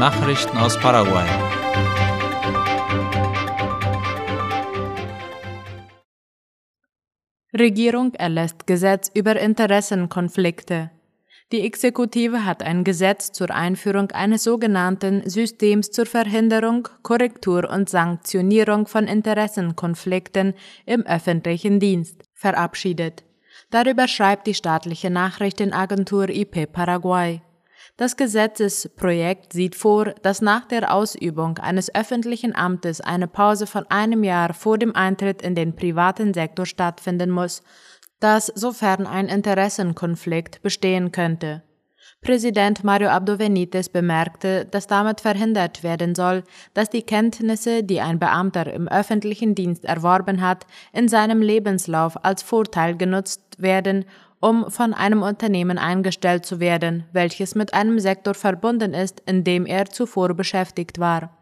Nachrichten aus Paraguay. Regierung erlässt Gesetz über Interessenkonflikte. Die Exekutive hat ein Gesetz zur Einführung eines sogenannten Systems zur Verhinderung, Korrektur und Sanktionierung von Interessenkonflikten im öffentlichen Dienst verabschiedet. Darüber schreibt die staatliche Nachrichtenagentur IP Paraguay. Das Gesetzesprojekt sieht vor, dass nach der Ausübung eines öffentlichen Amtes eine Pause von einem Jahr vor dem Eintritt in den privaten Sektor stattfinden muss, dass sofern ein Interessenkonflikt bestehen könnte. Präsident Mario Abdo Benitez bemerkte, dass damit verhindert werden soll, dass die Kenntnisse, die ein Beamter im öffentlichen Dienst erworben hat, in seinem Lebenslauf als Vorteil genutzt werden, um von einem Unternehmen eingestellt zu werden, welches mit einem Sektor verbunden ist, in dem er zuvor beschäftigt war.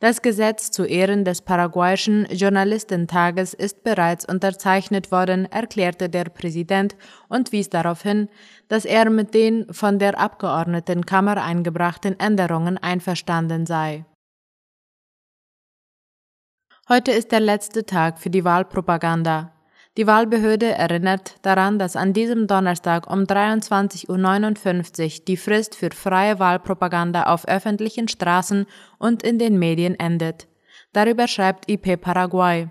Das Gesetz zu Ehren des paraguayischen Journalistentages ist bereits unterzeichnet worden, erklärte der Präsident und wies darauf hin, dass er mit den von der Abgeordnetenkammer eingebrachten Änderungen einverstanden sei. Heute ist der letzte Tag für die Wahlpropaganda. Die Wahlbehörde erinnert daran, dass an diesem Donnerstag um 23.59 Uhr die Frist für freie Wahlpropaganda auf öffentlichen Straßen und in den Medien endet. Darüber schreibt IP Paraguay.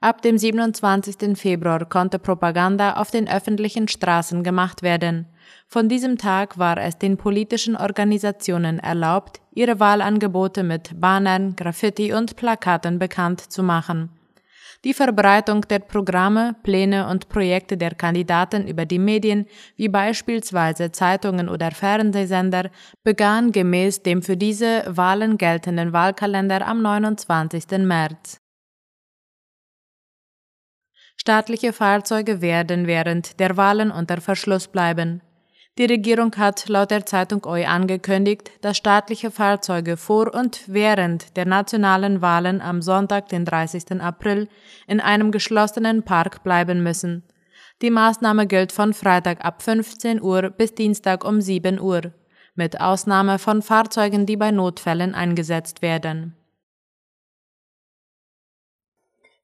Ab dem 27. Februar konnte Propaganda auf den öffentlichen Straßen gemacht werden. Von diesem Tag war es den politischen Organisationen erlaubt, ihre Wahlangebote mit Bannern, Graffiti und Plakaten bekannt zu machen. Die Verbreitung der Programme, Pläne und Projekte der Kandidaten über die Medien, wie beispielsweise Zeitungen oder Fernsehsender, begann gemäß dem für diese Wahlen geltenden Wahlkalender am 29. März. Staatliche Fahrzeuge werden während der Wahlen unter Verschluss bleiben. Die Regierung hat laut der Zeitung OI angekündigt, dass staatliche Fahrzeuge vor und während der nationalen Wahlen am Sonntag, den 30. April, in einem geschlossenen Park bleiben müssen. Die Maßnahme gilt von Freitag ab 15 Uhr bis Dienstag um 7 Uhr, mit Ausnahme von Fahrzeugen, die bei Notfällen eingesetzt werden.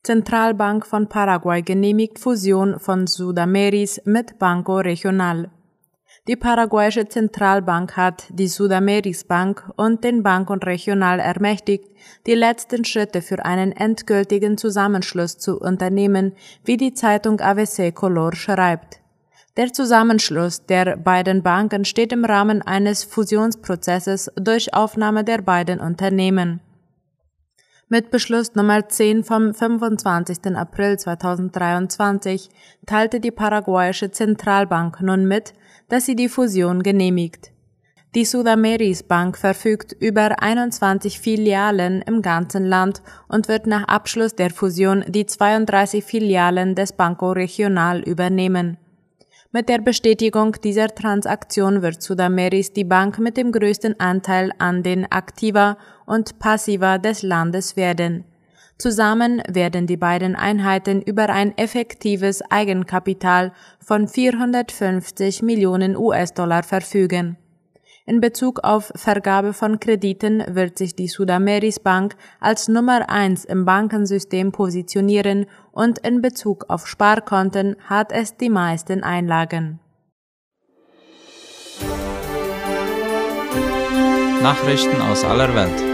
Zentralbank von Paraguay genehmigt Fusion von Sudameris mit Banco Regional. Die paraguayische Zentralbank hat die Sudameris Bank und den Bank und Regional ermächtigt, die letzten Schritte für einen endgültigen Zusammenschluss zu unternehmen, wie die Zeitung AVC Color schreibt. Der Zusammenschluss der beiden Banken steht im Rahmen eines Fusionsprozesses durch Aufnahme der beiden Unternehmen. Mit Beschluss Nummer 10 vom 25. April 2023 teilte die paraguayische Zentralbank nun mit, dass sie die Fusion genehmigt. Die Sudameris Bank verfügt über 21 Filialen im ganzen Land und wird nach Abschluss der Fusion die 32 Filialen des Banco Regional übernehmen. Mit der Bestätigung dieser Transaktion wird Sudameris die Bank mit dem größten Anteil an den Aktiva und Passiva des Landes werden. Zusammen werden die beiden Einheiten über ein effektives Eigenkapital von 450 Millionen US-Dollar verfügen. In Bezug auf Vergabe von Krediten wird sich die Sudameris Bank als Nummer eins im Bankensystem positionieren und in Bezug auf Sparkonten hat es die meisten Einlagen. Nachrichten aus aller Welt.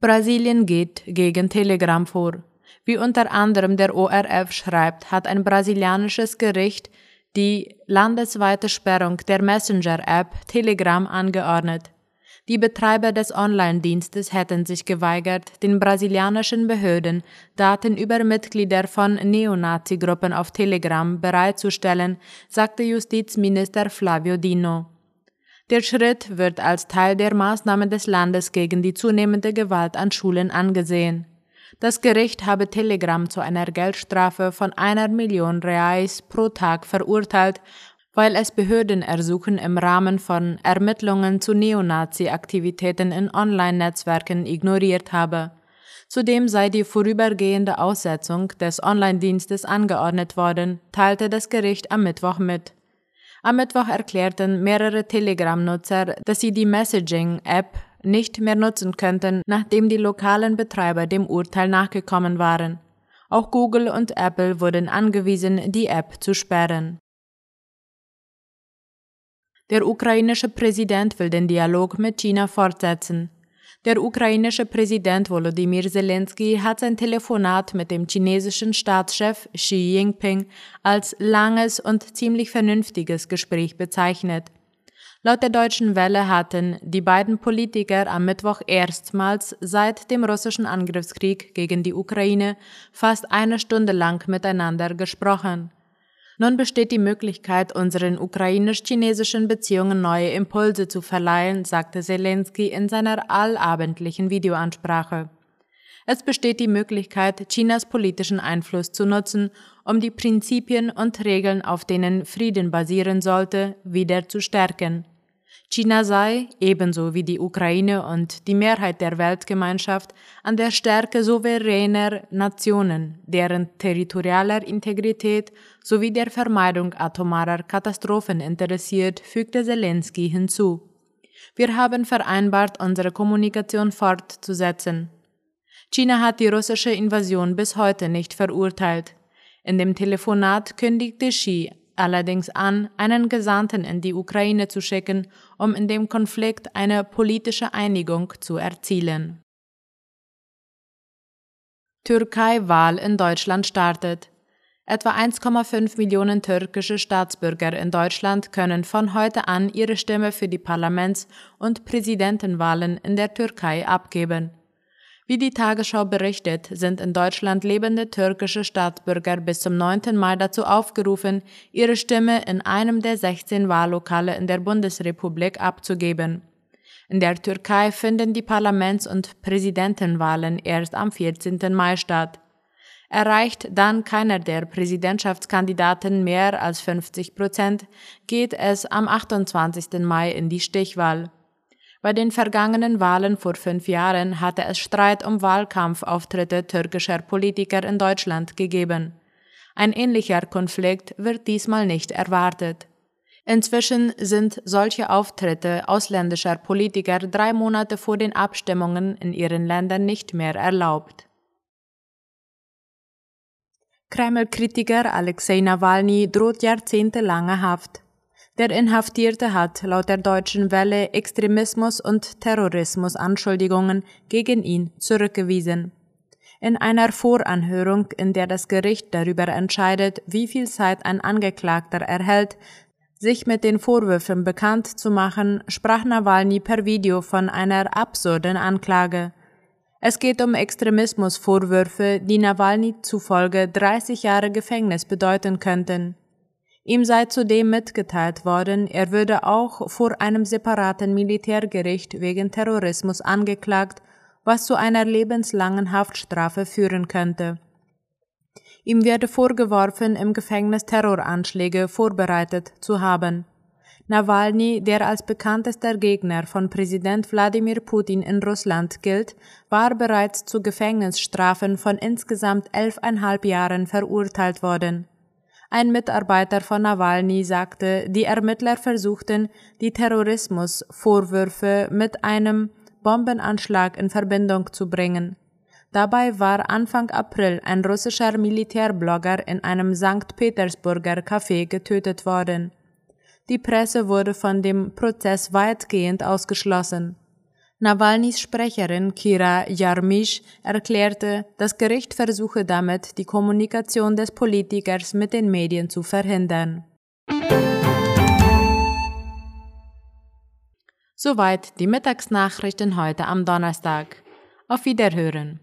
Brasilien geht gegen Telegram vor. Wie unter anderem der ORF schreibt, hat ein brasilianisches Gericht die landesweite Sperrung der Messenger-App Telegram angeordnet. Die Betreiber des Online-Dienstes hätten sich geweigert, den brasilianischen Behörden Daten über Mitglieder von Neonazi-Gruppen auf Telegram bereitzustellen, sagte Justizminister Flavio Dino. Der Schritt wird als Teil der Maßnahmen des Landes gegen die zunehmende Gewalt an Schulen angesehen. Das Gericht habe Telegram zu einer Geldstrafe von einer Million Reais pro Tag verurteilt, weil es Behördenersuchen im Rahmen von Ermittlungen zu Neonazi-Aktivitäten in Online-Netzwerken ignoriert habe. Zudem sei die vorübergehende Aussetzung des Online-Dienstes angeordnet worden, teilte das Gericht am Mittwoch mit. Am Mittwoch erklärten mehrere Telegram-Nutzer, dass sie die Messaging-App nicht mehr nutzen könnten, nachdem die lokalen Betreiber dem Urteil nachgekommen waren. Auch Google und Apple wurden angewiesen, die App zu sperren. Der ukrainische Präsident will den Dialog mit China fortsetzen. Der ukrainische Präsident Volodymyr Zelensky hat sein Telefonat mit dem chinesischen Staatschef Xi Jinping als langes und ziemlich vernünftiges Gespräch bezeichnet. Laut der deutschen Welle hatten die beiden Politiker am Mittwoch erstmals seit dem russischen Angriffskrieg gegen die Ukraine fast eine Stunde lang miteinander gesprochen. Nun besteht die Möglichkeit, unseren ukrainisch-chinesischen Beziehungen neue Impulse zu verleihen, sagte Zelensky in seiner allabendlichen Videoansprache. Es besteht die Möglichkeit, Chinas politischen Einfluss zu nutzen, um die Prinzipien und Regeln, auf denen Frieden basieren sollte, wieder zu stärken. China sei, ebenso wie die Ukraine und die Mehrheit der Weltgemeinschaft, an der Stärke souveräner Nationen, deren territorialer Integrität sowie der Vermeidung atomarer Katastrophen interessiert, fügte Zelensky hinzu. Wir haben vereinbart, unsere Kommunikation fortzusetzen. China hat die russische Invasion bis heute nicht verurteilt. In dem Telefonat kündigte Xi allerdings an, einen Gesandten in die Ukraine zu schicken, um in dem Konflikt eine politische Einigung zu erzielen. Türkei-Wahl in Deutschland startet. Etwa 1,5 Millionen türkische Staatsbürger in Deutschland können von heute an ihre Stimme für die Parlaments- und Präsidentenwahlen in der Türkei abgeben. Wie die Tagesschau berichtet, sind in Deutschland lebende türkische Staatsbürger bis zum 9. Mai dazu aufgerufen, ihre Stimme in einem der 16 Wahllokale in der Bundesrepublik abzugeben. In der Türkei finden die Parlaments- und Präsidentenwahlen erst am 14. Mai statt. Erreicht dann keiner der Präsidentschaftskandidaten mehr als 50 Prozent, geht es am 28. Mai in die Stichwahl. Bei den vergangenen Wahlen vor fünf Jahren hatte es Streit um Wahlkampfauftritte türkischer Politiker in Deutschland gegeben. Ein ähnlicher Konflikt wird diesmal nicht erwartet. Inzwischen sind solche Auftritte ausländischer Politiker drei Monate vor den Abstimmungen in ihren Ländern nicht mehr erlaubt. Kreml-Kritiker Alexei Nawalny droht jahrzehntelange Haft. Der Inhaftierte hat laut der deutschen Welle Extremismus und Terrorismus Anschuldigungen gegen ihn zurückgewiesen. In einer Voranhörung, in der das Gericht darüber entscheidet, wie viel Zeit ein Angeklagter erhält, sich mit den Vorwürfen bekannt zu machen, sprach Nawalny per Video von einer absurden Anklage. Es geht um Extremismusvorwürfe, die Nawalny zufolge 30 Jahre Gefängnis bedeuten könnten. Ihm sei zudem mitgeteilt worden, er würde auch vor einem separaten Militärgericht wegen Terrorismus angeklagt, was zu einer lebenslangen Haftstrafe führen könnte. Ihm werde vorgeworfen, im Gefängnis Terroranschläge vorbereitet zu haben. Nawalny, der als bekanntester Gegner von Präsident Wladimir Putin in Russland gilt, war bereits zu Gefängnisstrafen von insgesamt elfeinhalb Jahren verurteilt worden. Ein Mitarbeiter von Nawalny sagte, die Ermittler versuchten, die Terrorismusvorwürfe mit einem Bombenanschlag in Verbindung zu bringen. Dabei war Anfang April ein russischer Militärblogger in einem St. Petersburger Café getötet worden. Die Presse wurde von dem Prozess weitgehend ausgeschlossen. Nawalnys Sprecherin Kira Jarmisch erklärte, das Gericht versuche damit, die Kommunikation des Politikers mit den Medien zu verhindern. Soweit die Mittagsnachrichten heute am Donnerstag. Auf Wiederhören.